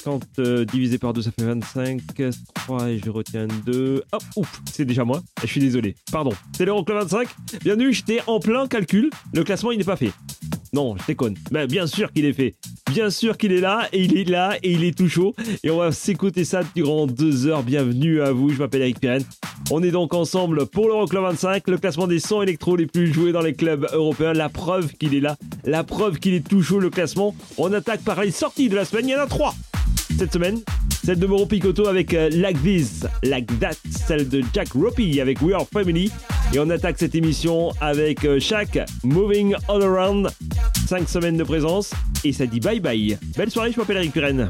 50 euh, divisé par 2, ça fait 25. 3 et je retiens 2. Hop, ouf, c'est déjà moi. Je suis désolé. Pardon. C'est l'Euroclub 25. Bienvenue, j'étais en plein calcul. Le classement, il n'est pas fait. Non, je déconne. Mais bien sûr qu'il est fait. Bien sûr qu'il est là, et il est là, et il est tout chaud. Et on va s'écouter ça durant deux heures. Bienvenue à vous, je m'appelle Eric Pirenne. On est donc ensemble pour l'Euroclub 25, le classement des sons électro les plus joués dans les clubs européens. La preuve qu'il est là, la preuve qu'il est tout chaud le classement. On attaque par les sorties de la semaine, il y en a trois cette semaine. Celle de Moro Picotto avec euh, Like This, Like That, celle de Jack Ropey avec We Are Family. Et on attaque cette émission avec euh, Shaq, Moving All Around. 5 semaines de présence et ça dit bye bye. Belle soirée, je m'appelle Eric Pirenne.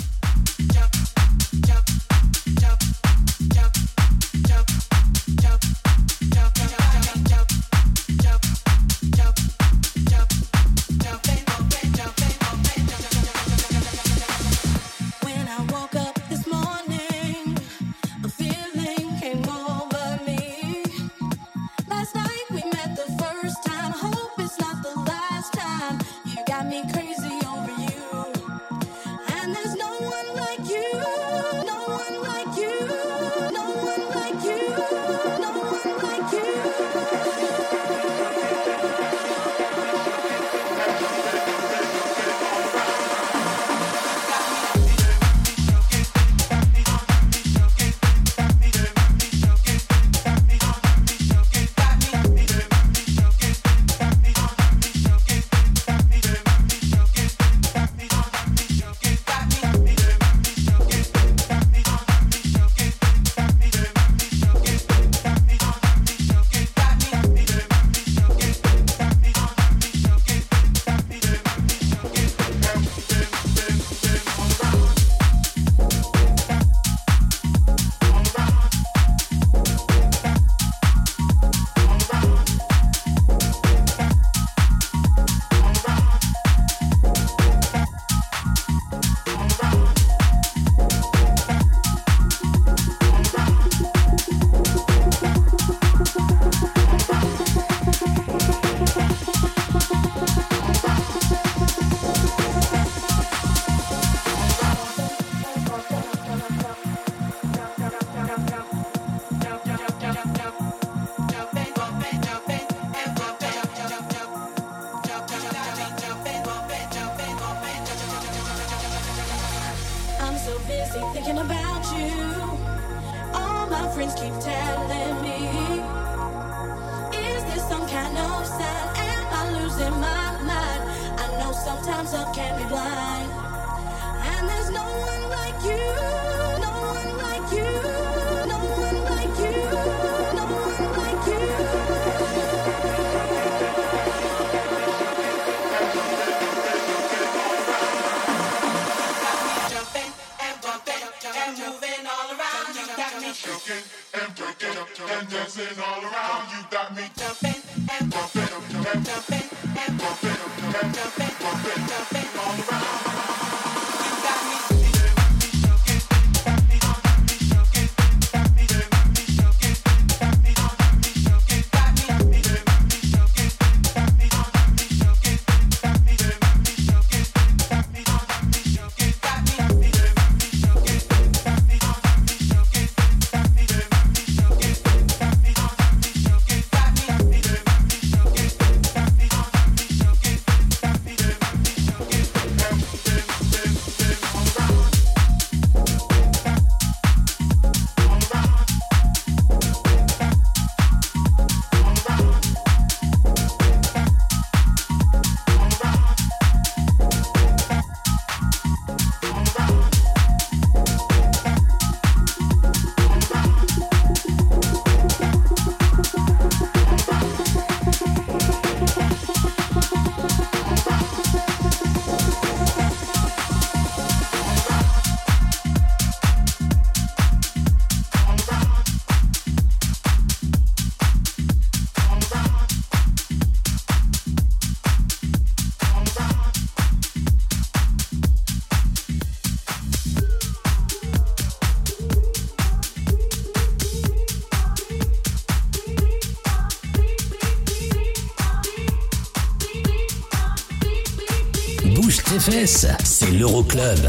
C'est l'Euroclub.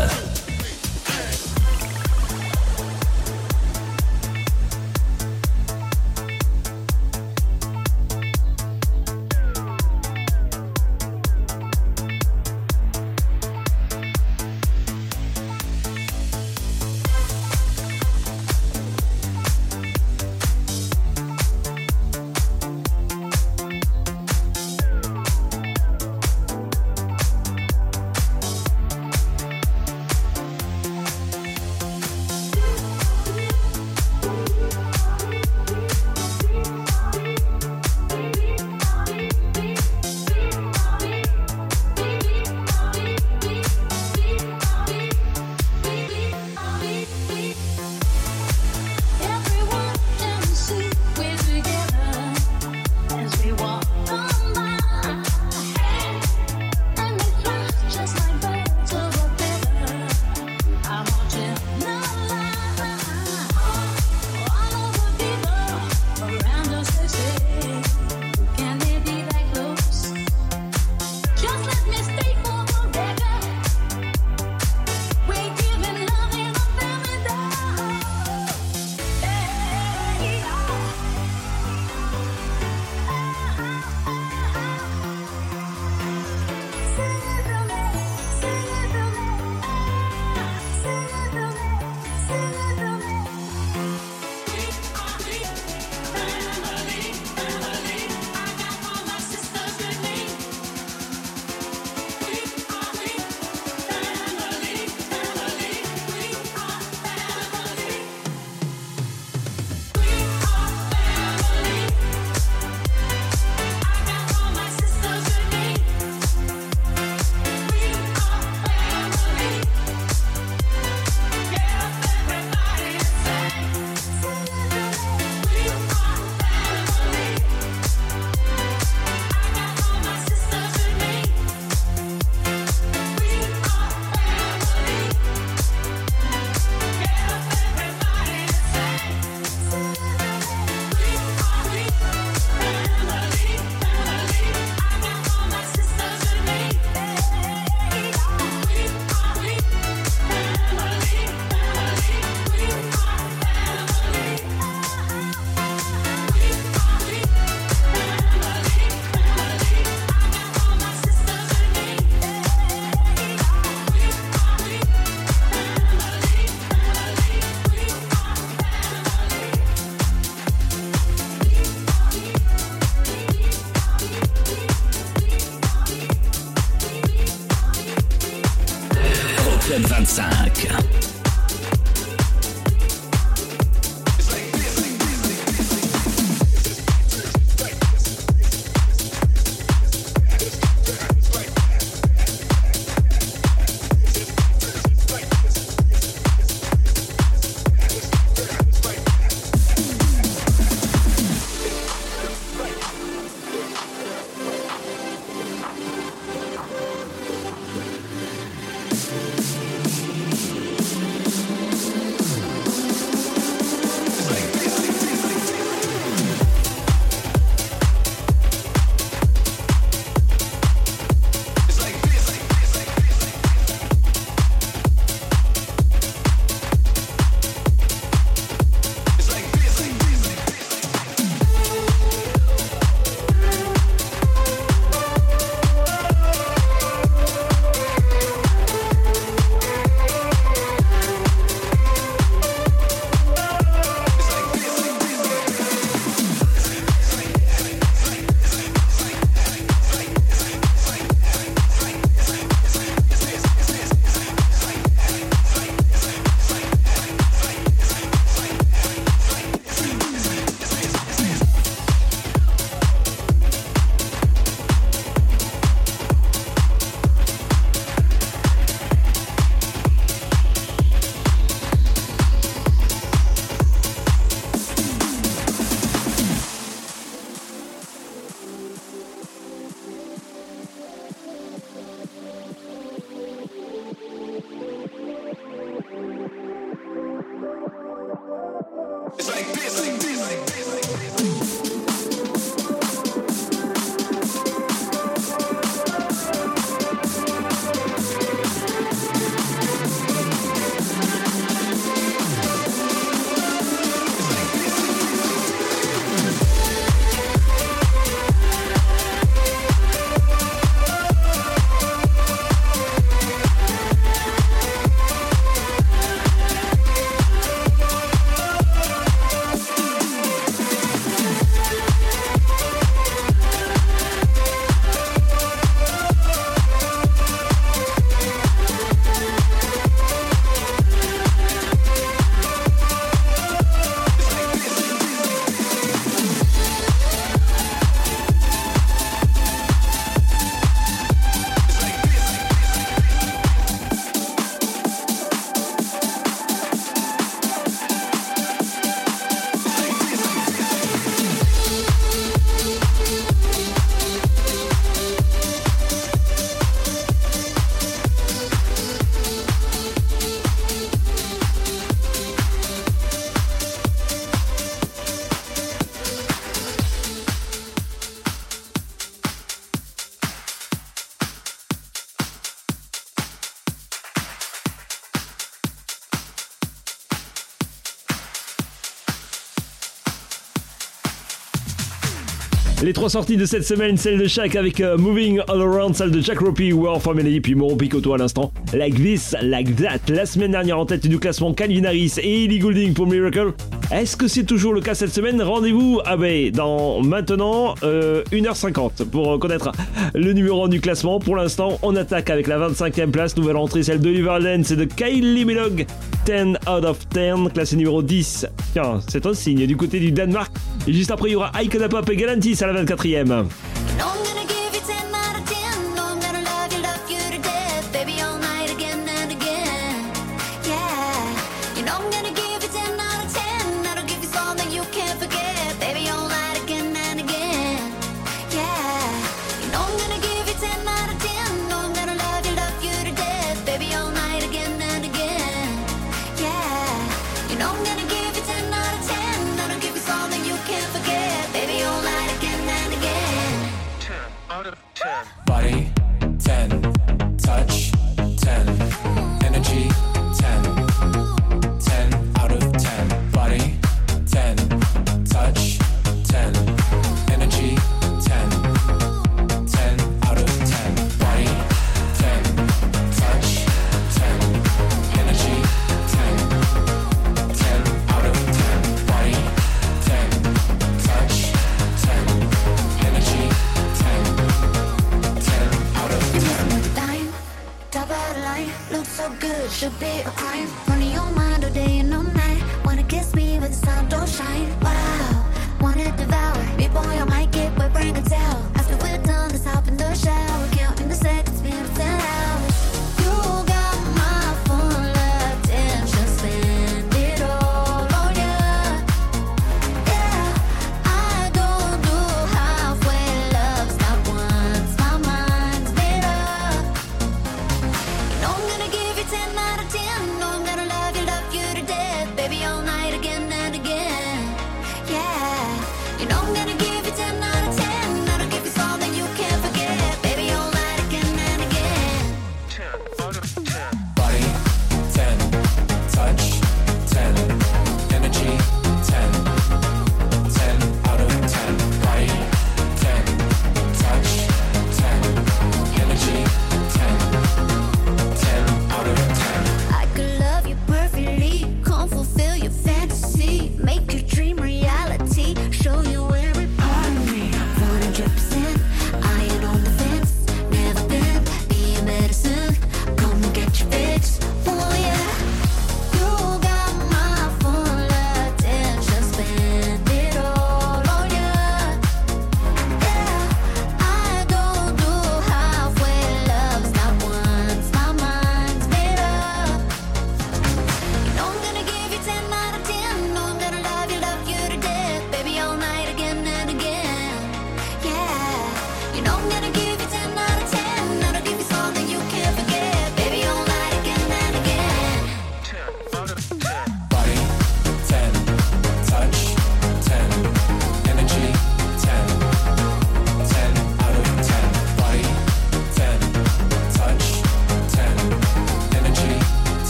Les trois sorties de cette semaine, celle de Shaq avec euh, Moving All Around, celle de Jack Ropey, War Family, puis Moron Picotto à l'instant. Like this, like that. La semaine dernière en tête du classement Calvin Harris et Ellie Goulding pour Miracle. Est-ce que c'est toujours le cas cette semaine? Rendez-vous ah ben, dans maintenant euh, 1h50 pour connaître le numéro 1 du classement. Pour l'instant, on attaque avec la 25e place, nouvelle entrée, celle de Liverland, c'est de Kylie Minogue, 10 out of 10, classé numéro 10. Tiens, c'est un signe du côté du Danemark. Et juste après, il y aura Icon Pop et Galantis à la 24e.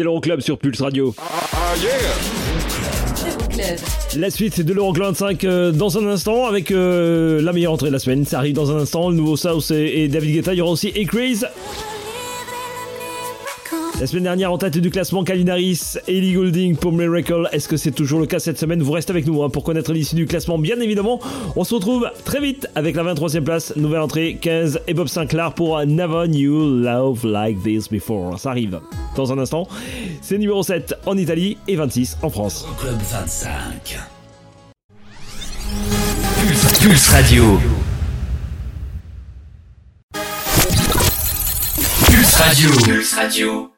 C'est l'Euroclub sur Pulse Radio. Euroclub. La suite de l'Euroclub 25 euh, dans un instant avec euh, la meilleure entrée de la semaine. Ça arrive dans un instant. Le nouveau South et, et David Guetta. Il y aura aussi Acraze. La semaine dernière, en tête du classement, Kalinaris et Ellie Goulding pour Miracle. Est-ce que c'est toujours le cas cette semaine? Vous restez avec nous hein, pour connaître l'issue du classement, bien évidemment. On se retrouve très vite avec la 23e place, nouvelle entrée 15 et Bob Sinclair pour Never Knew Love Like This Before. Ça arrive dans un instant. C'est numéro 7 en Italie et 26 en France. Club 25. Pulse, Pulse Radio. Pulse Radio. Pulse Radio.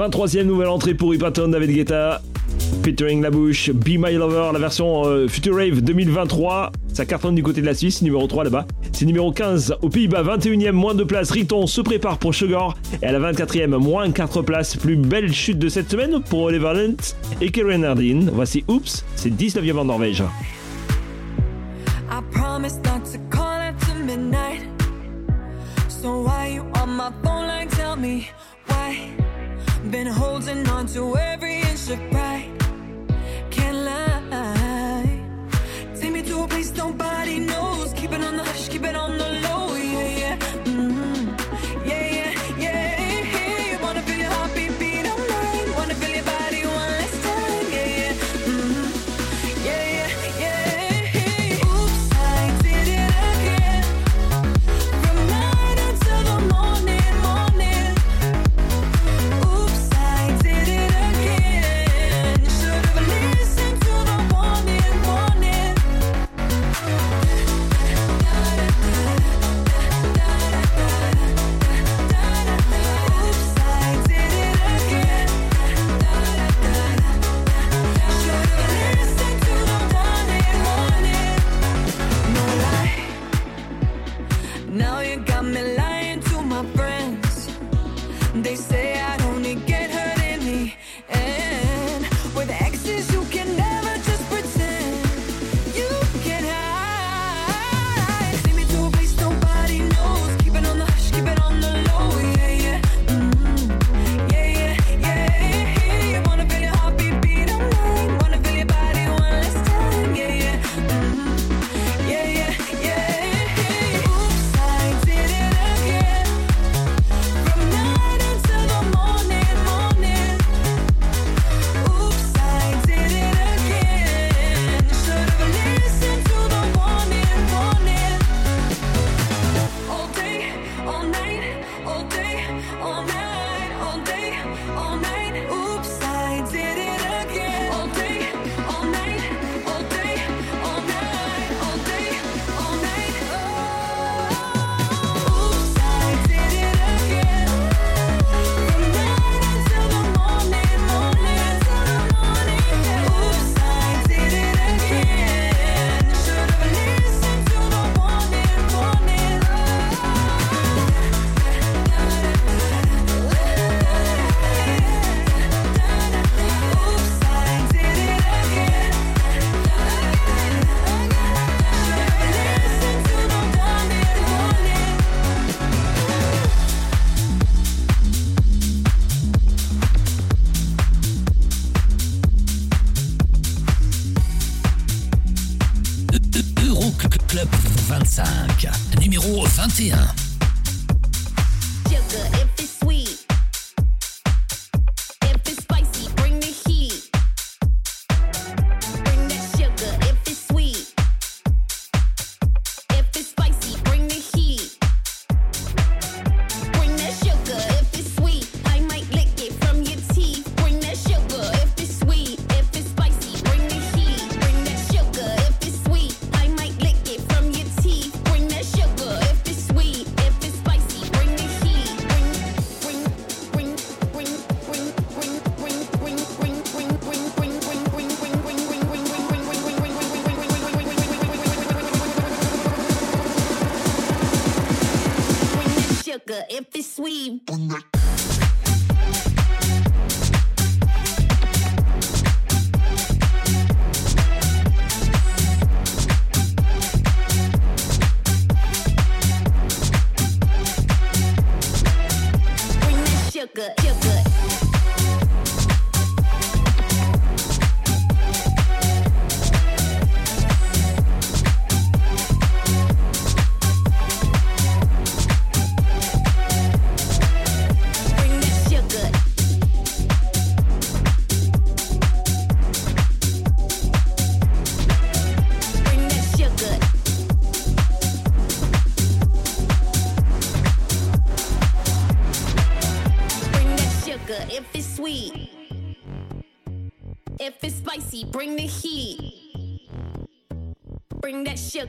23e nouvelle entrée pour Hypaton David Guetta featuring La Bouche, Be My Lover, la version euh, Future Rave 2023. Ça cartonne du côté de la Suisse, numéro 3 là-bas. C'est numéro 15 aux Pays-Bas, 21e, moins de places. Riton se prépare pour Sugar. Et à la 24e, moins 4 places. Plus belle chute de cette semaine pour Oliver Lent et Karen Hardin. Voici Oops, c'est 19e en Norvège.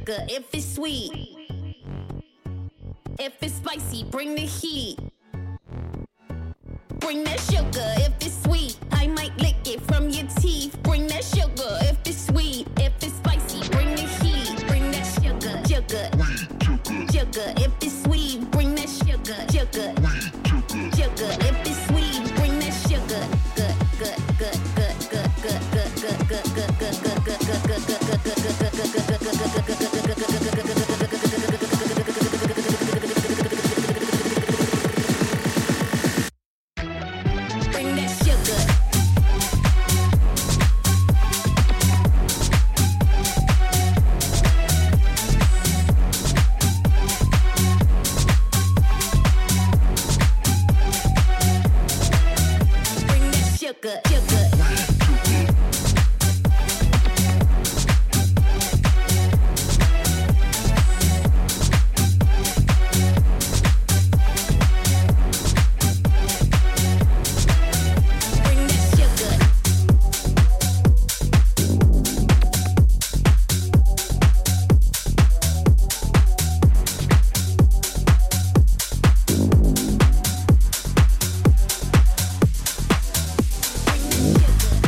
good. If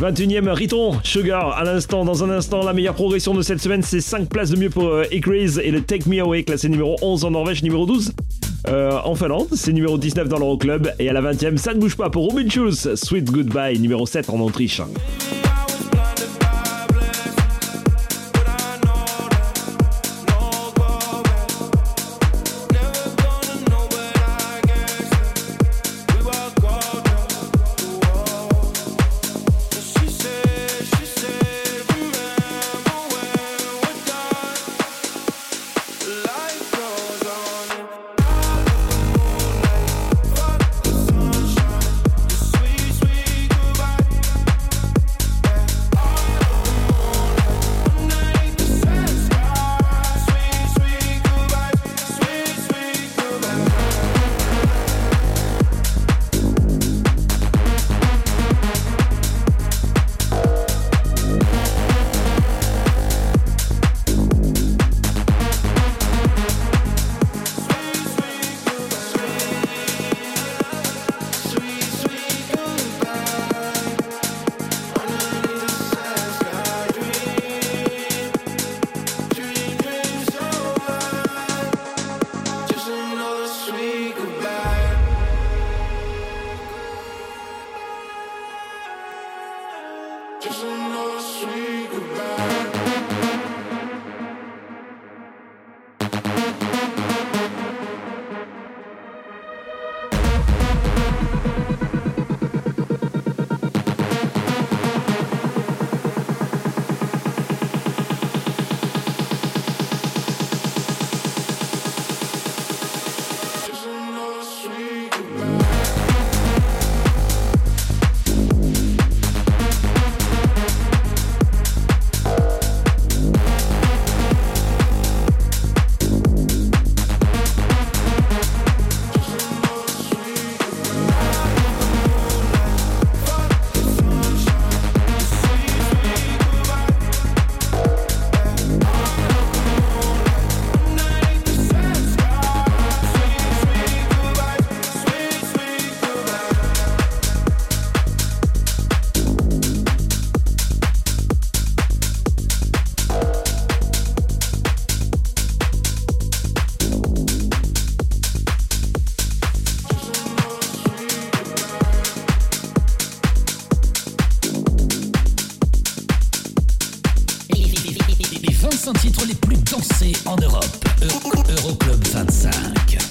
21ème, Riton, Sugar, à l'instant, dans un instant, la meilleure progression de cette semaine, c'est 5 places de mieux pour euh, et le Take Me Away, classé numéro 11 en Norvège, numéro 12 euh, en Finlande, c'est numéro 19 dans l'Euroclub, et à la 20ème, ça ne bouge pas pour Robin Schulz, Sweet Goodbye, numéro 7 en Autriche. 500 titres les plus dansés en Europe. Euroclub 25.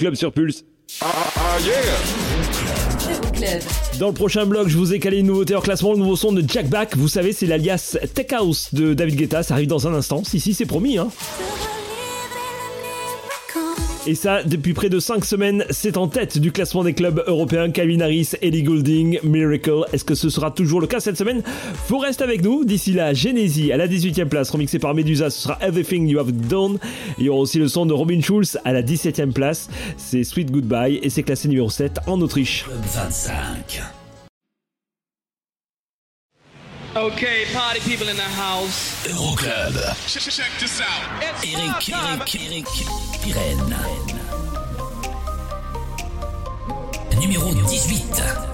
Club sur Pulse. Dans le prochain blog, je vous ai calé une nouveauté en classement, le nouveau son de Jack Back. Vous savez, c'est l'alias Tech House de David Guetta. Ça arrive dans un instant. Si, si, c'est promis, hein. Et ça, depuis près de 5 semaines, c'est en tête du classement des clubs européens. Calvin Harris, Ellie Goulding, Miracle. Est-ce que ce sera toujours le cas cette semaine? Vous restez avec nous. D'ici là, Genesis à la 18e place, remixé par Medusa. Ce sera Everything You Have Done. Il y aura aussi le son de Robin Schulz à la 17e place. C'est Sweet Goodbye et c'est classé numéro 7 en Autriche. Club 25. Okay, party people in the house. Euroclub. Check this out. It's Eric. Eric, Eric, Pirenne. Numéro 18.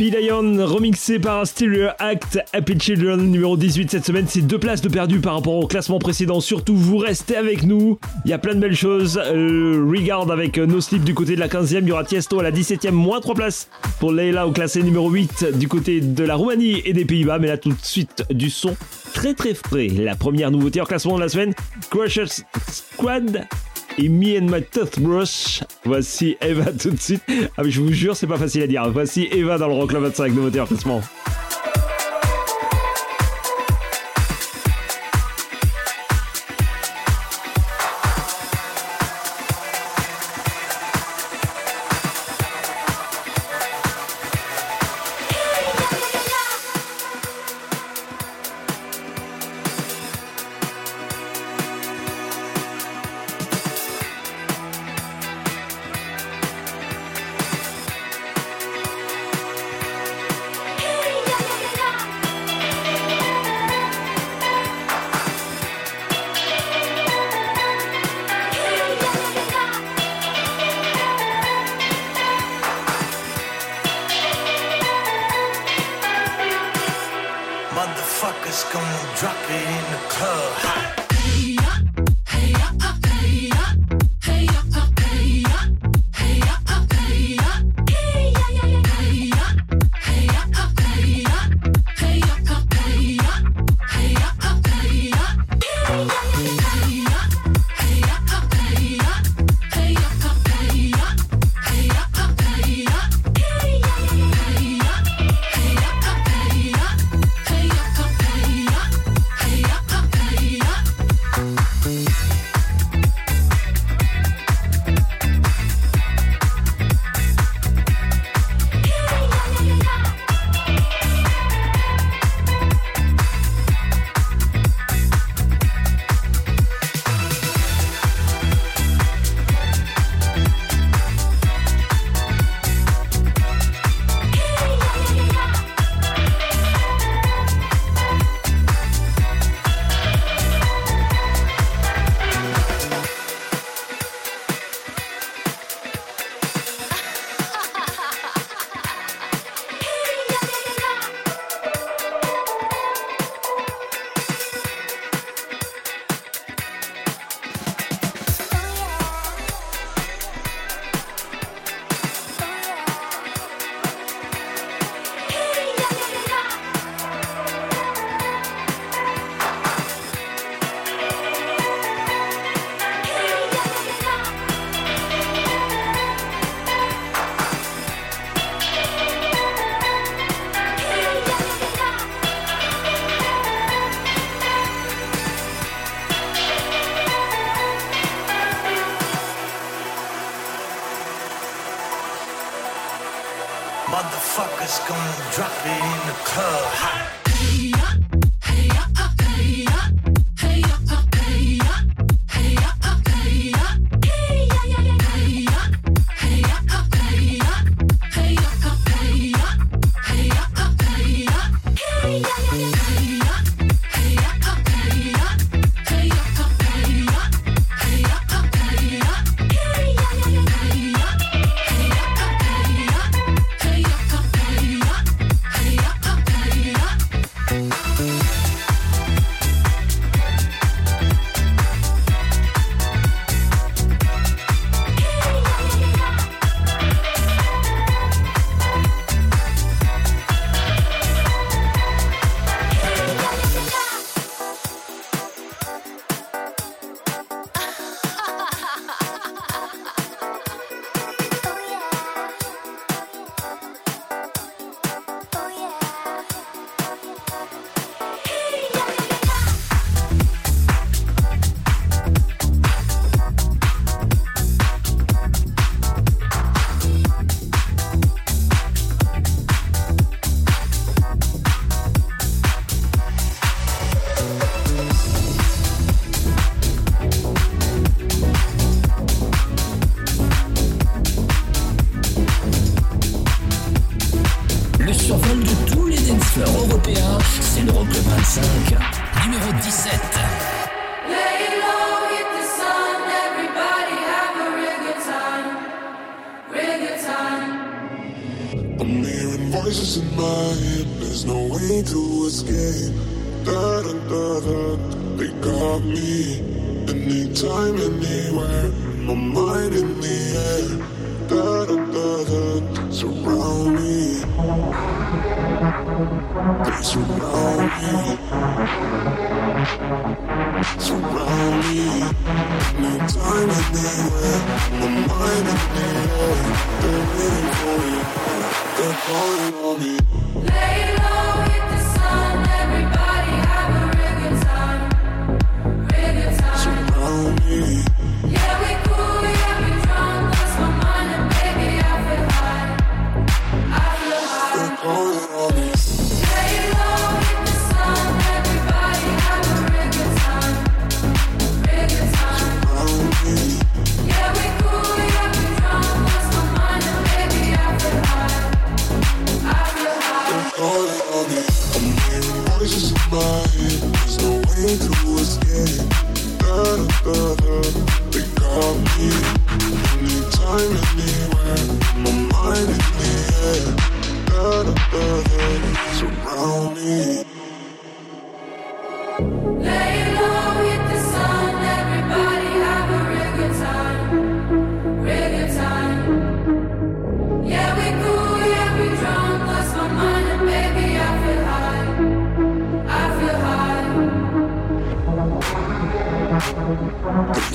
P-Lion, remixé par Stereo Act, Happy Children, numéro 18 cette semaine. C'est deux places de perdu par rapport au classement précédent. Surtout, vous restez avec nous. Il y a plein de belles choses. Euh, Regard avec euh, No Sleep du côté de la 15e. Il y aura Tiesto à la 17e, moins 3 places pour Leila au classé numéro 8 du côté de la Roumanie et des Pays-Bas. Mais là, tout de suite, du son très très frais. La première nouveauté en classement de la semaine, Crushers Squad et Me and My Toothbrush. Voici Eva tout de suite. Ah mais je vous jure, c'est pas facile à dire. Voici Eva dans le Rock Club 25, nouveauté en classement.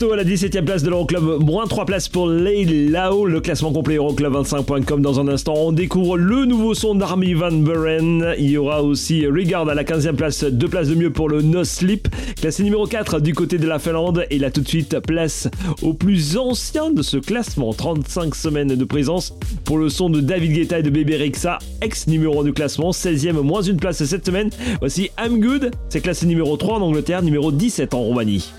À la 17ème place de l'Euroclub, moins 3 places pour Lay Lao, le classement complet Euroclub25.com. Dans un instant, on découvre le nouveau son d'Army Van Buren. Il y aura aussi Regard à la 15ème place, 2 places de mieux pour le No Sleep, classé numéro 4 du côté de la Finlande. Et là tout de suite, place au plus ancien de ce classement, 35 semaines de présence pour le son de David Guetta et de Bébé Rexa, ex numéro 1 du classement, 16ème, moins une place cette semaine. Voici I'm Good, c'est classé numéro 3 en Angleterre, numéro 17 en Roumanie.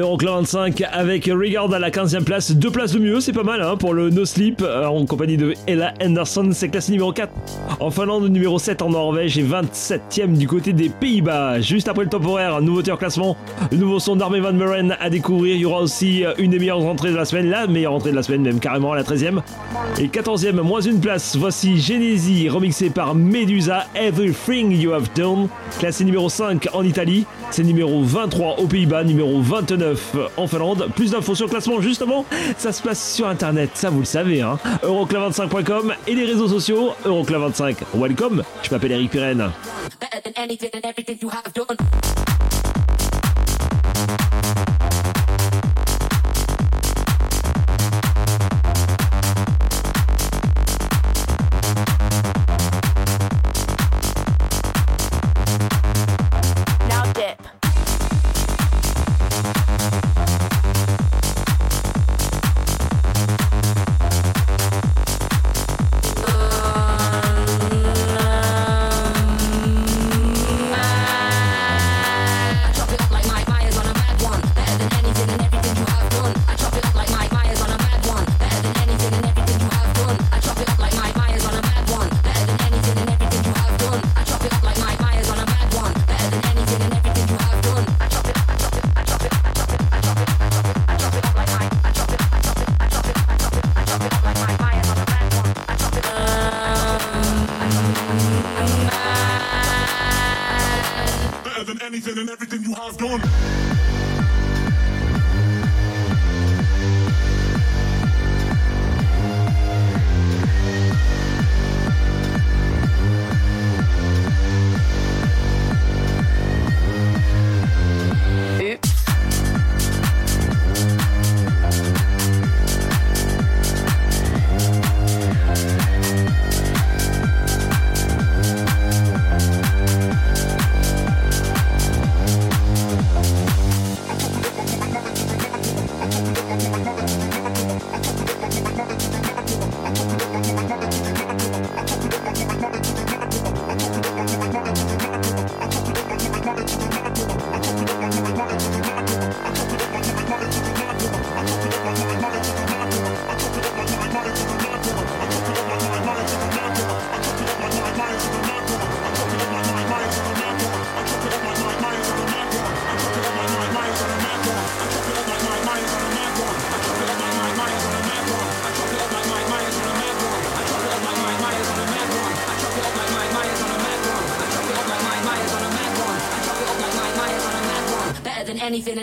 l'Euroclub 25 avec Regard à la 15e place. Deux places de mieux, c'est pas mal hein, pour le No Sleep euh, en compagnie de Ella Anderson. C'est classé numéro 4 en Finlande, numéro 7 en Norvège et 27e du côté des Pays-Bas. Juste après le temporaire, un nouveau classement, le nouveau son d'Armé Van Meren à découvrir. Il y aura aussi euh, une des meilleures entrées de la semaine, la meilleure entrée de la semaine, même carrément à la 13e. Et 14e, moins une place. Voici Genesis remixé par Medusa, Everything You Have Done. Classé numéro 5 en Italie, c'est numéro 23 aux Pays-Bas, numéro 29 en Finlande. Plus d'infos sur le classement justement, ça se passe sur internet, ça vous le savez, hein. Eurocla25.com et les réseaux sociaux Eurocla25. Welcome, je m'appelle Eric Pirenne.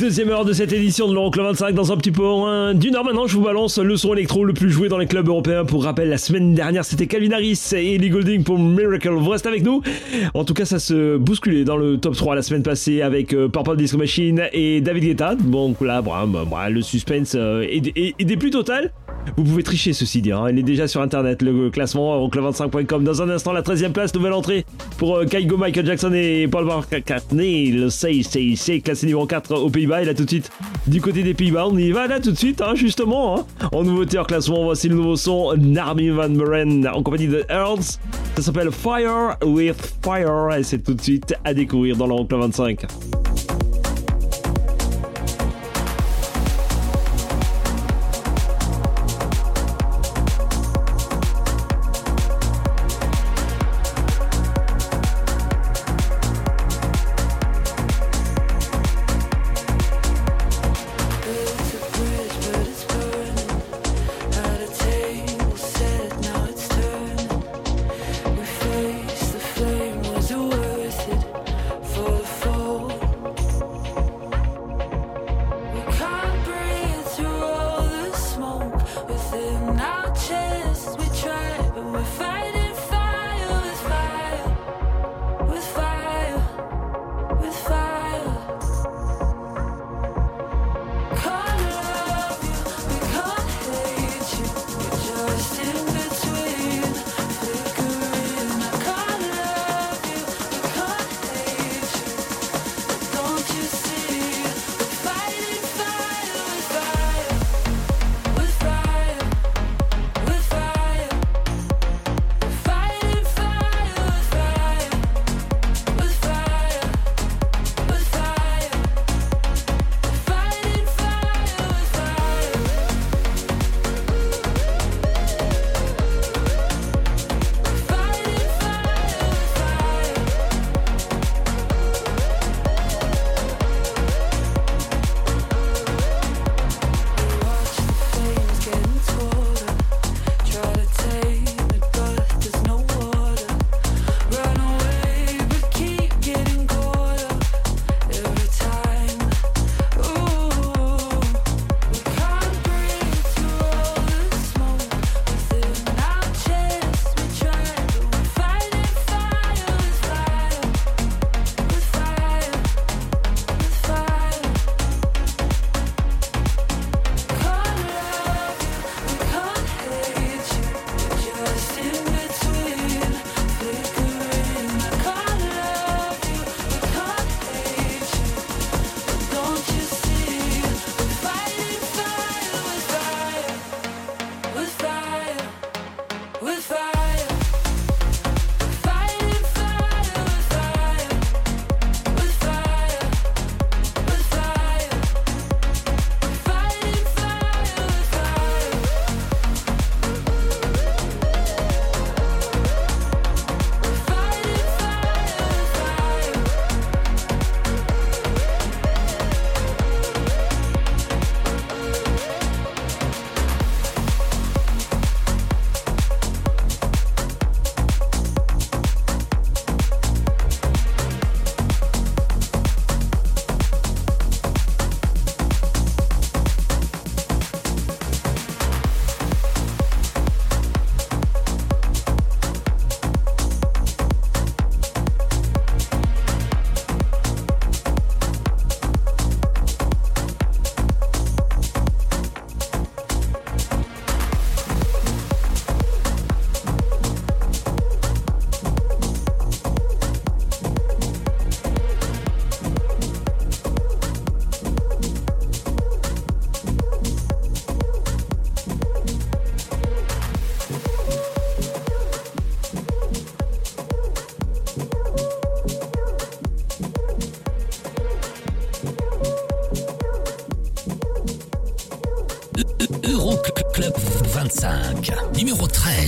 Deuxième heure de cette édition de l'Euroclub 25 dans un petit peu d'une heure maintenant je vous balance le son électro le plus joué dans les clubs européens. Pour rappel la semaine dernière c'était Calvin Harris et Ellie Goulding pour Miracle. Vous restez avec nous. En tout cas ça se bousculait dans le top 3 la semaine passée avec euh, Purple Disco Machine et David Guetta. Donc là le suspense euh, est, est- est des plus total vous pouvez tricher ceci dit, hein. il est déjà sur internet, le classement euroclub25.com. Dans un instant, la 13e place, nouvelle entrée pour euh, Kaigo, Michael Jackson et Paul McCartney. Le Say, classé numéro 4 aux Pays-Bas. Et là tout de suite, du côté des Pays-Bas, on y va là tout de suite, hein, justement. hein. En nouveauté en classement, voici le nouveau son Narmy Van Buren en compagnie de Earls. Ça s'appelle Fire with Fire et c'est tout de suite à découvrir dans l'Euroclub 25.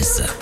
Numéro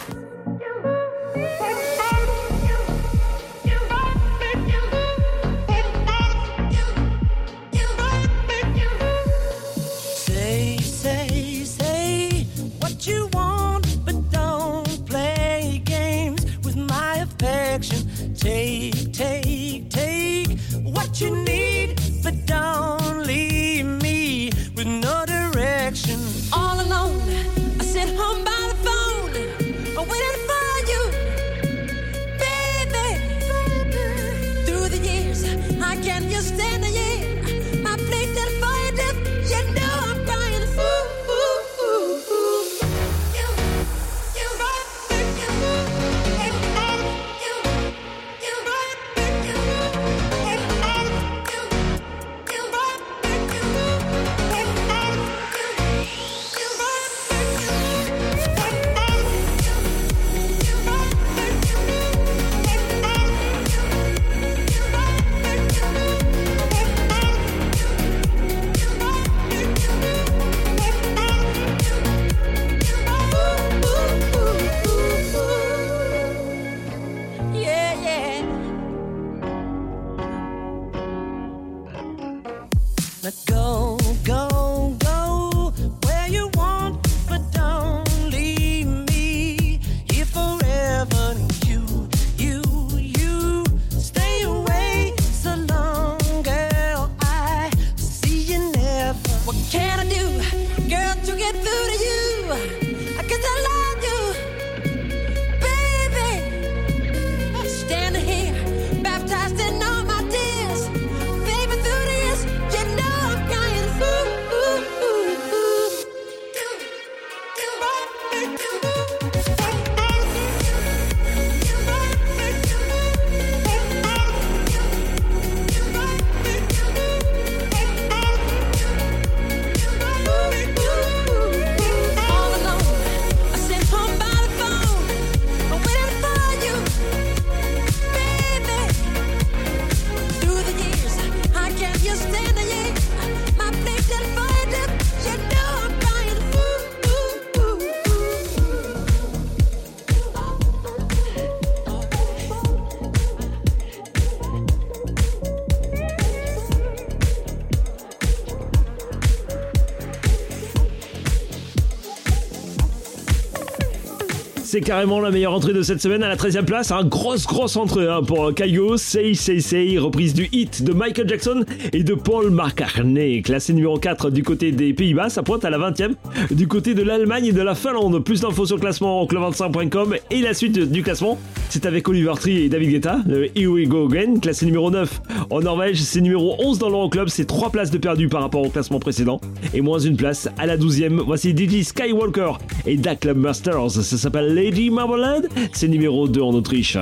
C'est carrément la meilleure entrée de cette semaine à la 13e place. Un grosse, grosse entrée hein, pour Kaigo. Say, say, say. Reprise du hit de Michael Jackson et de Paul McCartney. Classé numéro 4 du côté des Pays-Bas. Ça pointe à la 20e. Du côté de l'Allemagne et de la Finlande. Plus d'infos sur le classement club25.com. Et la suite du classement, c'est avec Oliver Tree et David Guetta. Le Here We Go Again. Classé numéro 9 en Norvège. C'est numéro 11 dans l'Euroclub. C'est 3 places de perdu par rapport au classement précédent. Et moins une place à la 12e. Voici DJ Skywalker et Da Club Masters. Ça s'appelle Lady Marmalade. C'est numéro 2 en Autriche.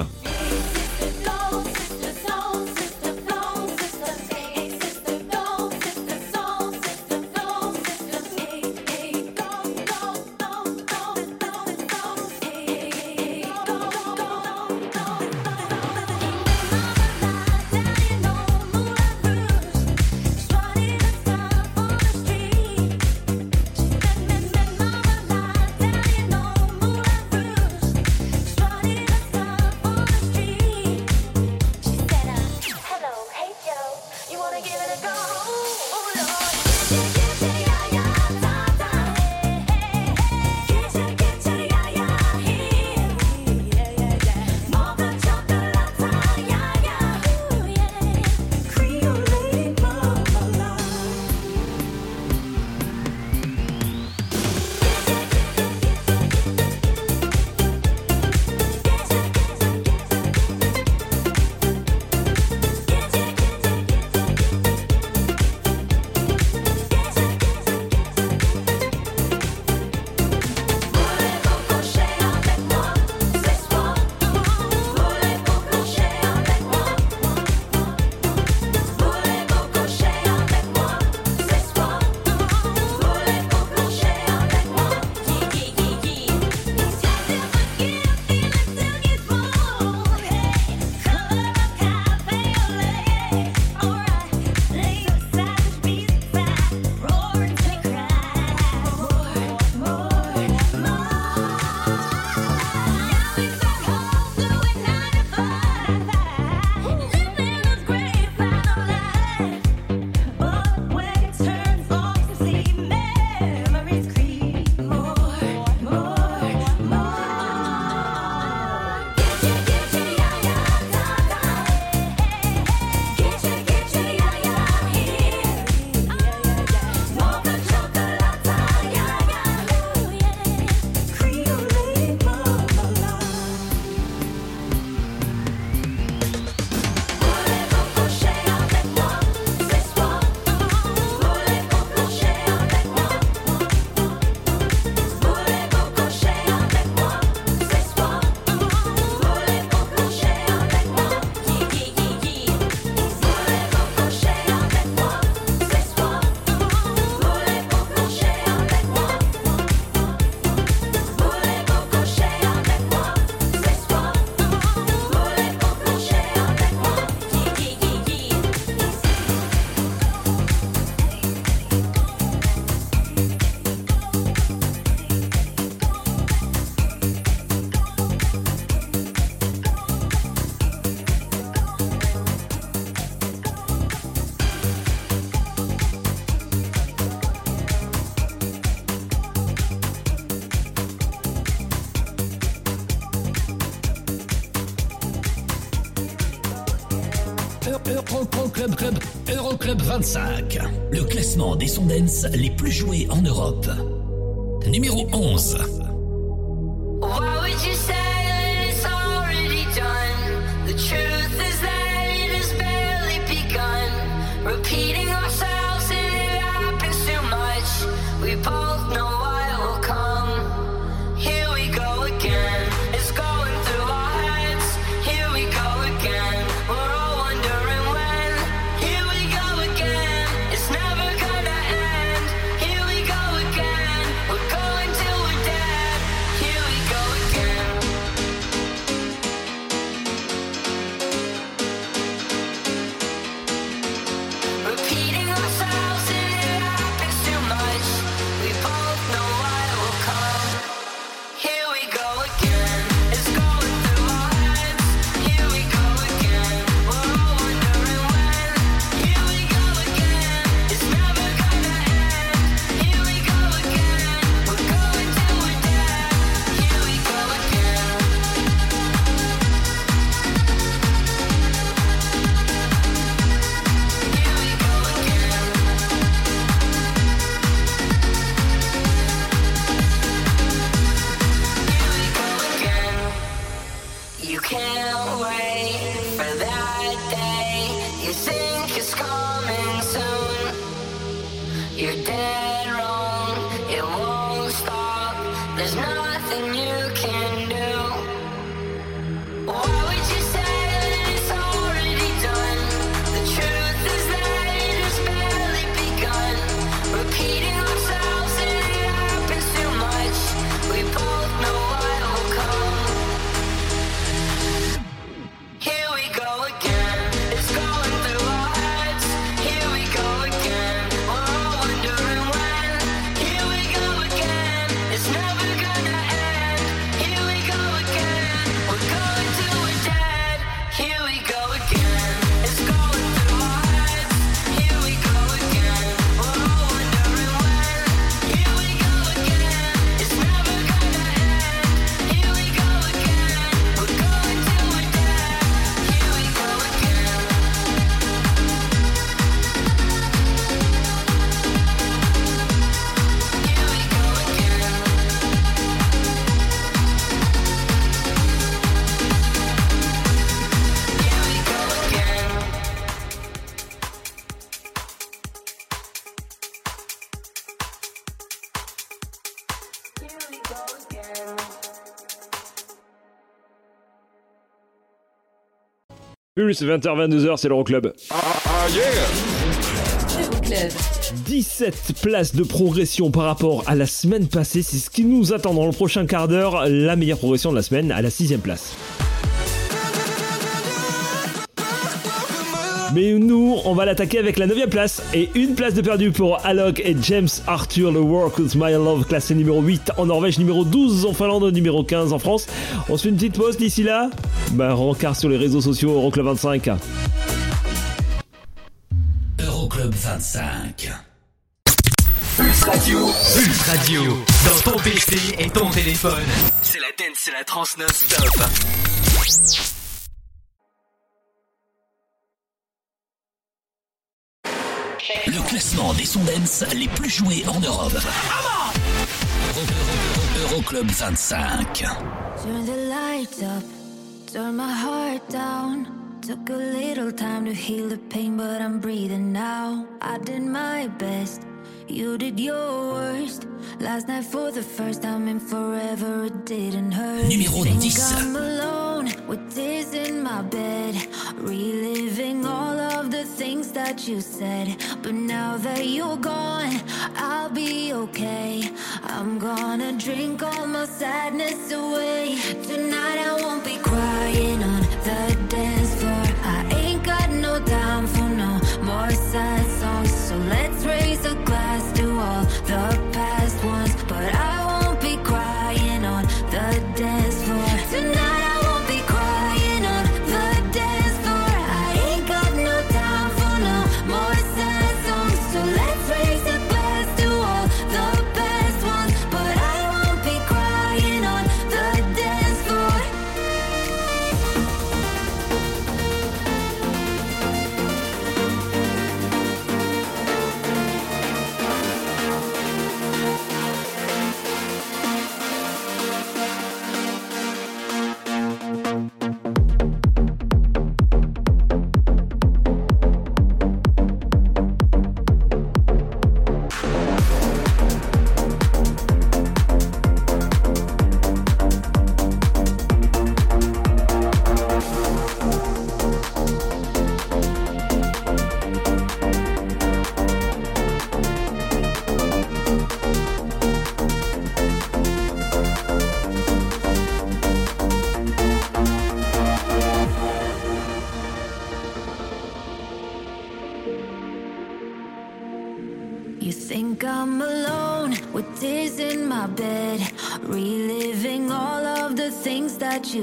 Des sons dance les plus joués en Europe. Pulse, 20h, 22h, c'est l'Euroclub. Euroclub. 17 places de progression par rapport à la semaine passée, c'est ce qui nous attend dans le prochain quart d'heure, la meilleure progression de la semaine à la sixième place. Mais nous, on va l'attaquer avec la 9 place et une place de perdu pour Alok et James Arthur, le Work with My Love, classé numéro 8 en Norvège, numéro 12 en Finlande, numéro 15 en France. On se fait une petite pause d'ici là Bah, rencard sur les réseaux sociaux Euroclub 25. Euroclub 25. Pulse Radio. Pulse Radio. Dans ton PC et ton téléphone. C'est la dance, c'est la trans non-stop. Le classement des sons dance les plus joués en Europe. Euro- Euro- Euroclub 25. Turn the lights up, turn my heart down. Took a little time to heal the pain, but I'm breathing now. I did my best, you did your worst. Last night for the first time in forever, it didn't hurt. Numéro Think 10. I'm alone with tears in my bed, reliving all of the things that you said. But now that you're gone, I'll be okay. I'm gonna drink all my sadness away. Tonight I won't be crying on the dance floor. I ain't got no time for no more sad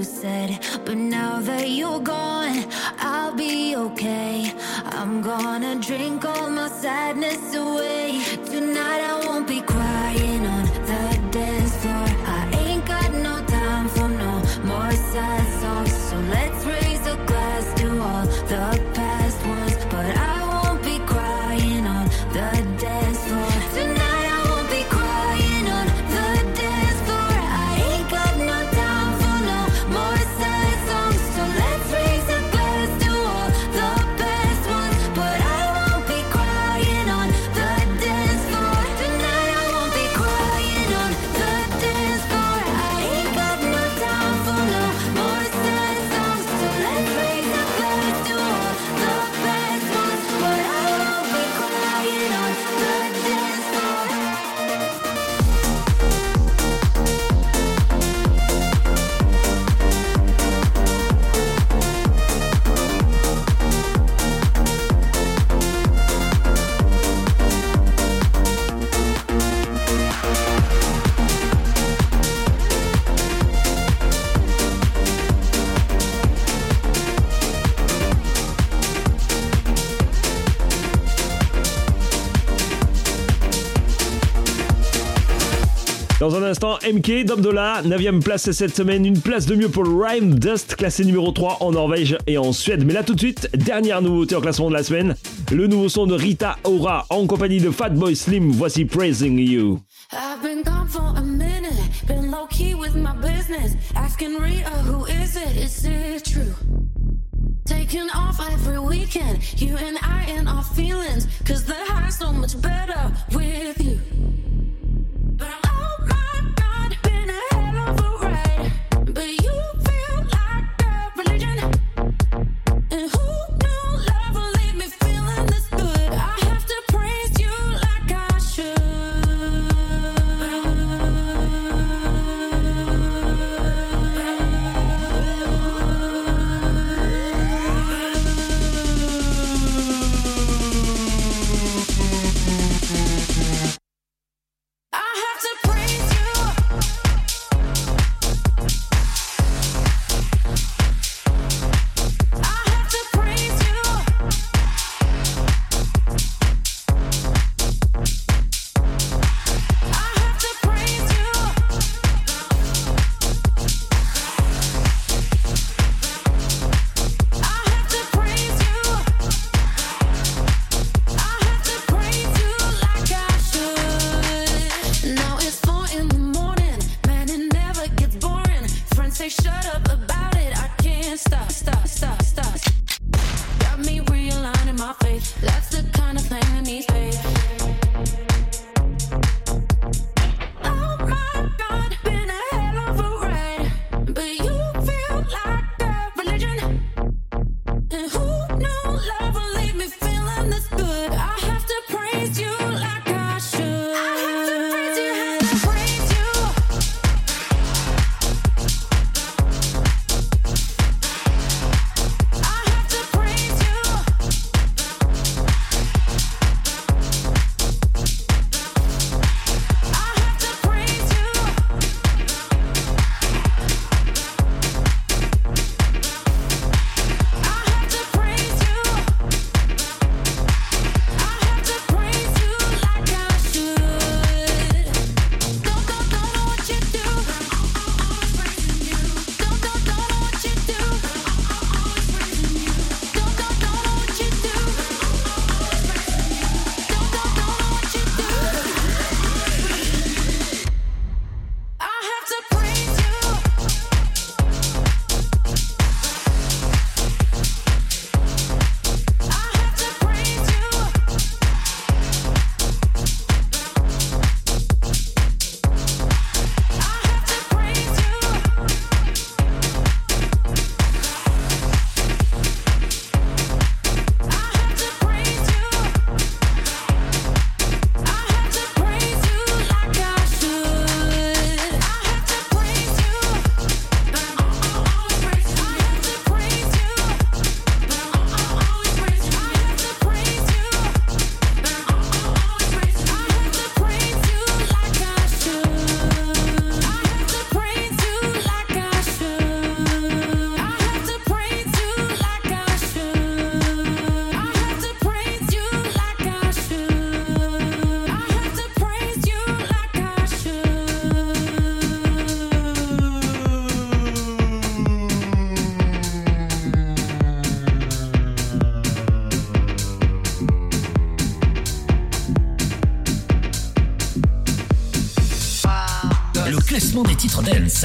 said Dans un instant, MK, Dobdola, 9ème place cette semaine, une place de mieux pour Rhyme Dust, classé numéro 3 en Norvège et en Suède. Mais là tout de suite, dernière nouveauté en classement de la semaine, le nouveau son de Rita Ora en compagnie de Fatboy Slim, voici Praising You. I've been gone for a minute, been low key with my business, asking Rita who is it, is it true? Taking off every weekend, you and I and our feelings, cause the high's so much better with you.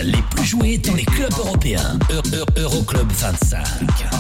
Les plus joués dans les clubs européens. Euroclub -Euro 25.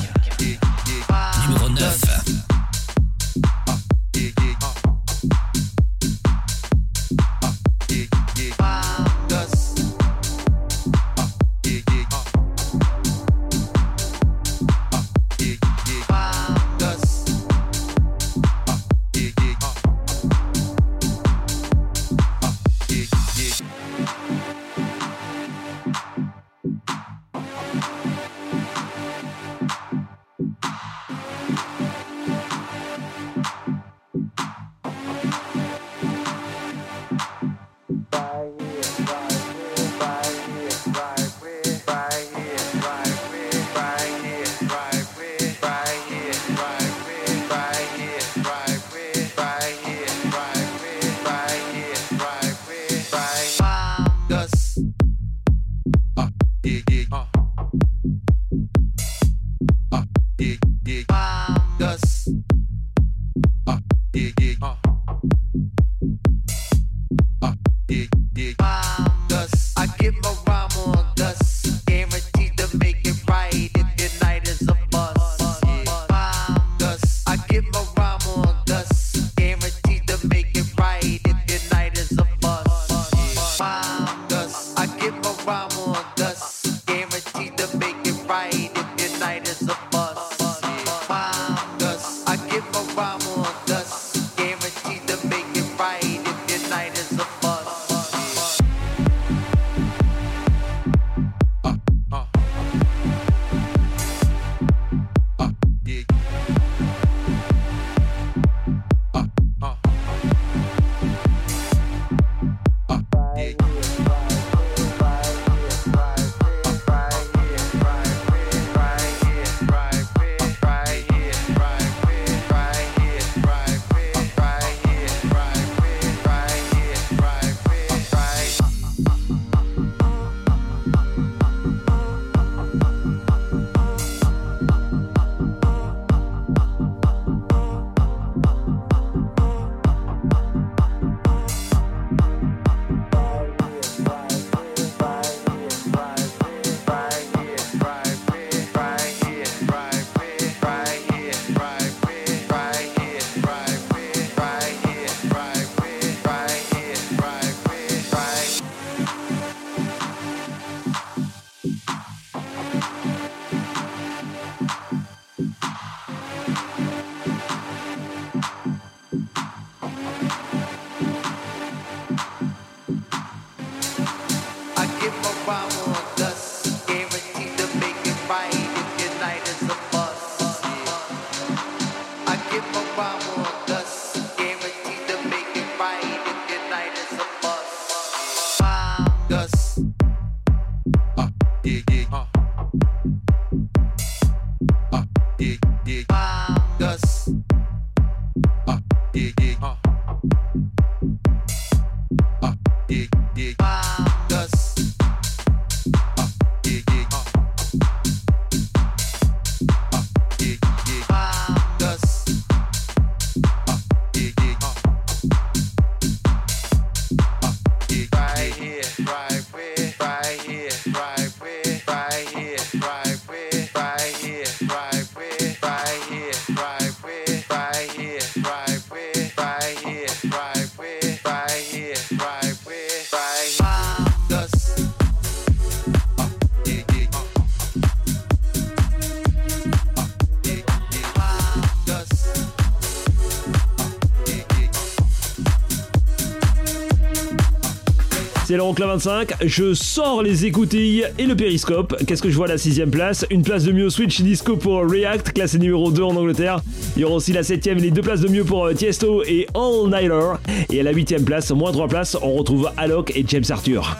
Euroclub 25, je sors les écoutilles et le périscope. Qu'est-ce que je vois à la sixième place? Une place de mieux Switch Disco pour React, classé numéro 2 en Angleterre. Il y aura aussi la septième et les deux places de mieux pour euh, Tiesto et All Nighter. Et à la huitième place, moins trois places, on retrouve Alok et James Arthur.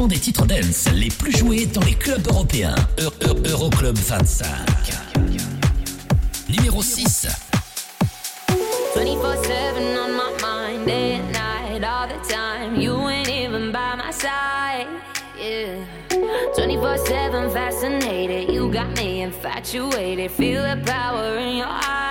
classement des titres dance les plus joués dans les clubs européens. E, e, Euroclub 25. Numéro 6. 24-7 on my mind, day and night, all the time. You ain't even by my side. Yeah. 24-7 fascinated, you got me infatuated. Feel the power in your eyes.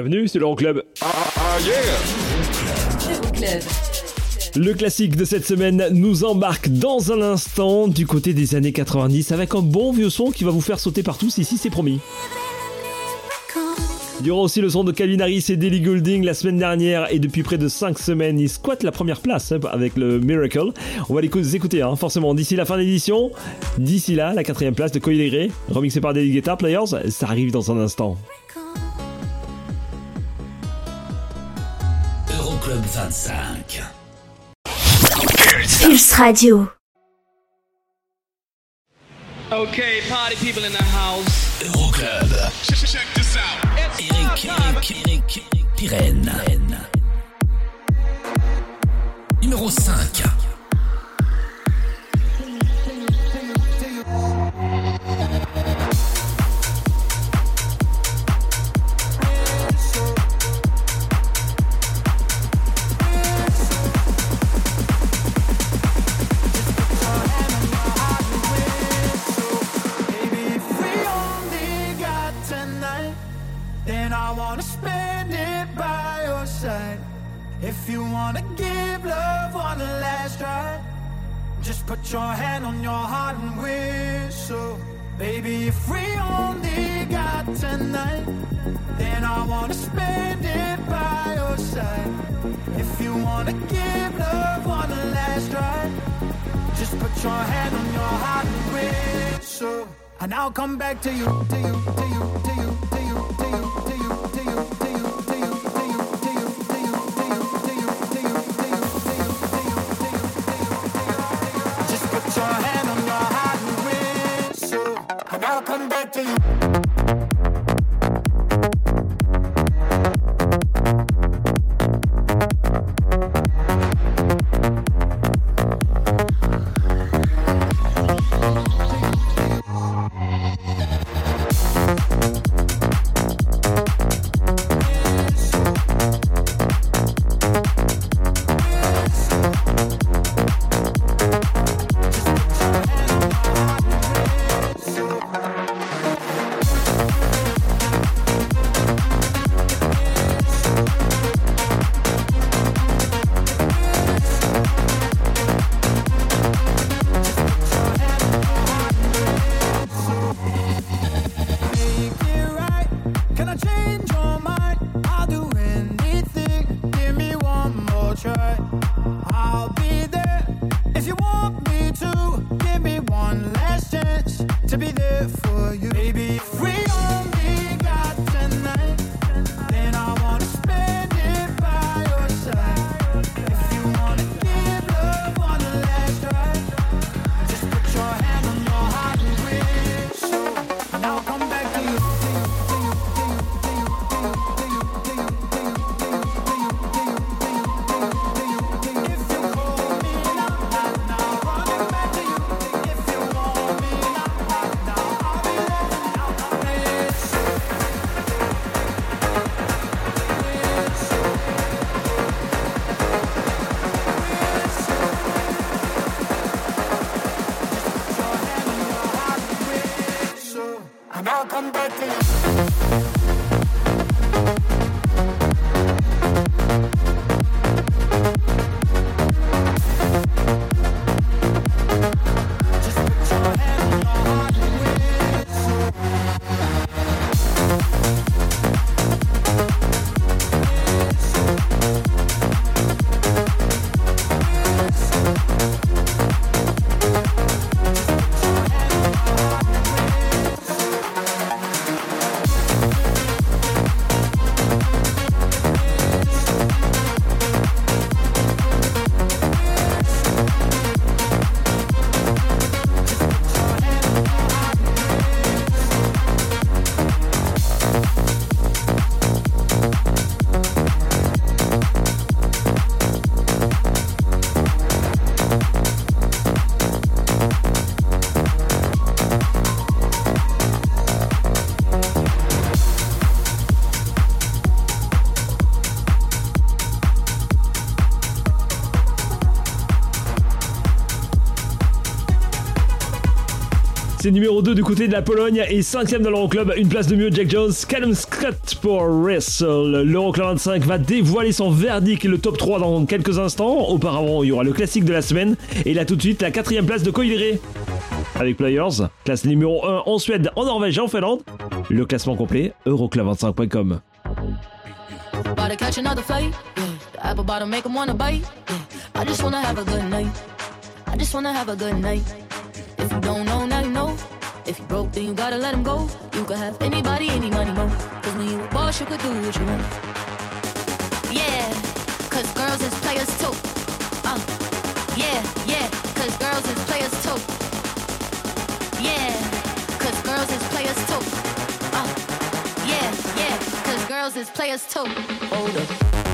Bienvenue, c'est l'Euroclub. Euroclub. Le classique de cette semaine nous embarque dans un instant du côté des années 90 avec un bon vieux son qui va vous faire sauter partout, ici c'est promis. Il y aura aussi le son de Calvin Harris et Dilly Goulding la semaine dernière et depuis près de 5 semaines ils squattent la première place hein, avec le Miracle. On va les cou- écouter hein, forcément d'ici la fin de l'édition. D'ici là, la quatrième place de Coil Gray, remixé par Daily Guitar Players, ça arrive dans un instant. Euroclub 25. Pulse Radio. Okay, party people in the house. Euroclub. Check this out. Eric, Eric, Eric, Pirenne. Numéro 5. If you wanna give love one last try, just put your hand on your heart and whistle. Baby, if we only got tonight, then I wanna spend it by your side. If you wanna give love one last try, just put your hand on your heart and whistle. And I'll come back to you, to you, to you, to you, to you, to you, to you. Numéro 2 du côté de la Pologne et 5ème dans l'Euroclub. Une place de mieux, Jack Jones. Callum Scott pour Wrestle. L'Euroclub 25 va dévoiler son verdict le top 3 dans quelques instants. Auparavant, il y aura le classique de la semaine. Et là, tout de suite, la quatrième place de Coiliré. Avec Players, classe numéro 1 en Suède, en Norvège et en Finlande. Le classement complet, euroclub25.com. About to catch another flight. Yeah. The apple bottom make 'em wanna bite. Yeah. I just wanna have a good night. I just wanna have a good night. If you don't know, now you know. If you broke, then you gotta let him go. You could have anybody, any money, mo. Cause when you a boss, you could do what you want. Yeah, cause girls is players too. Uh, yeah, yeah, cause girls is players too. Yeah, cause girls is players too. Uh, yeah, yeah, cause girls is players too. Hold up.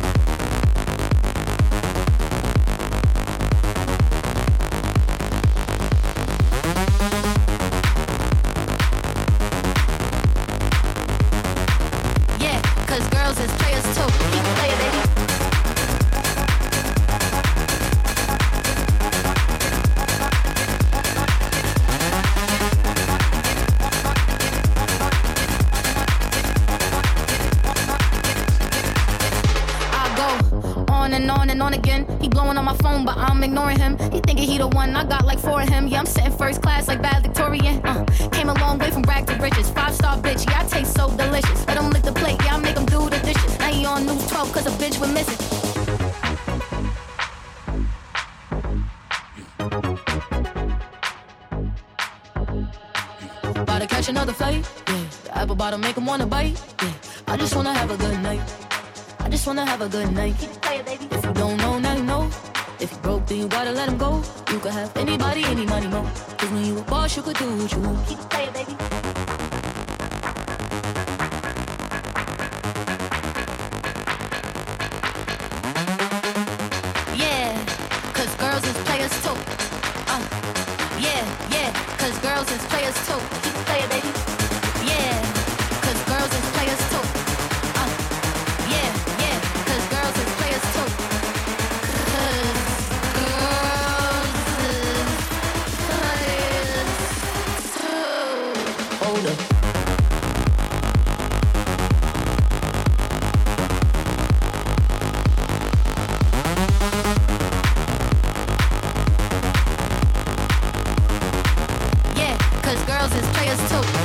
A good night. If you don't know, now you know. If you broke, then you gotta let him go. You could have anybody, any money, mo. Cause when you a boss, you could do what you want. Girls is players too.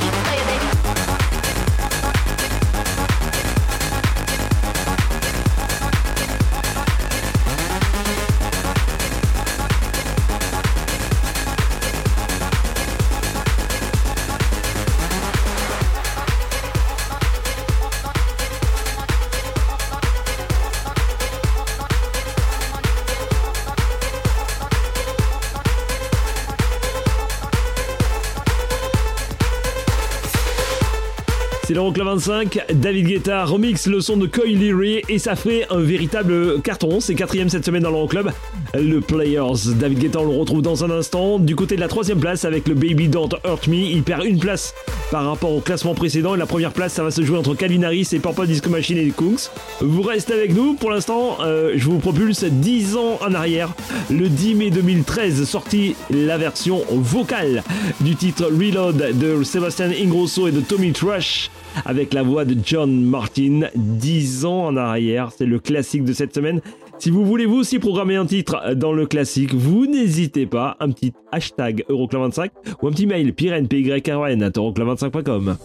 L'Euroclub 25, David Guetta remix le son de Coy Leary et ça fait un véritable carton. C'est quatrième cette semaine dans l'Euroclub. Le Players, David Guetta, on le retrouve dans un instant. Du côté de la troisième place avec le Baby Don't Hurt Me, il perd une place par rapport au classement précédent. Et la première place, ça va se jouer entre Calvin Harris et Purple Disco Machine et Kungs. Vous restez avec nous. Pour l'instant, euh, je vous propulse 10 ans en arrière. Le 10 mai 2013, sorti la version vocale du titre Reload de Sébastien Ingrosso et de Tommy Trash avec la voix de John Martin. 10 ans en arrière, c'est le classique de cette semaine. Si vous voulez vous aussi programmer un titre dans le classique, vous n'hésitez pas, un petit hashtag Euroclub25 ou un petit mail pyren.pyrn at euroclub25.com.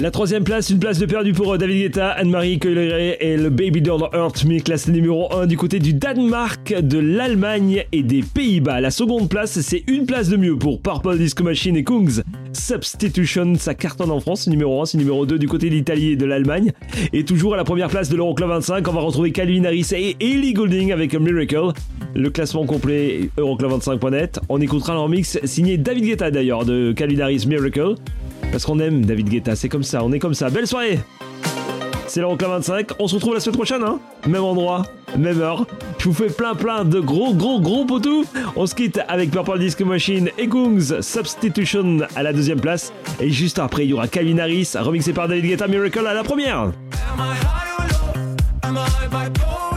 La troisième place, une place de perdu pour euh, David Guetta, Anne-Marie Coileret et le Baby Doll Hurt Me, classé numéro 1 du côté du Danemark, de l'Allemagne et des Pays-Bas. La seconde place, c'est une place de mieux pour Purple Disco Machine et Kungs. Substitution, ça cartonne en France, numéro 1, c'est numéro 2 du côté de l'Italie et de l'Allemagne. Et toujours à la première place de l'Euroclub 25, on va retrouver Calvin Harris et Ellie Goulding avec Miracle. Le classement complet Euroclub25.net. On écoutera leur mix signé David Guetta d'ailleurs de Calvin Harris Miracle. Parce qu'on aime David Guetta, c'est comme ça, on est comme ça. Belle soirée C'est le l'Euroclub 25, on se retrouve la semaine prochaine, hein Même endroit, même heure. Je vous fais plein plein de gros gros gros potous. On se quitte avec Purple Disc Machine et Goons Substitution à la deuxième place. Et juste après, il y aura Calvin Harris, remixé par David Guetta Miracle à la première. Am I high? Am I high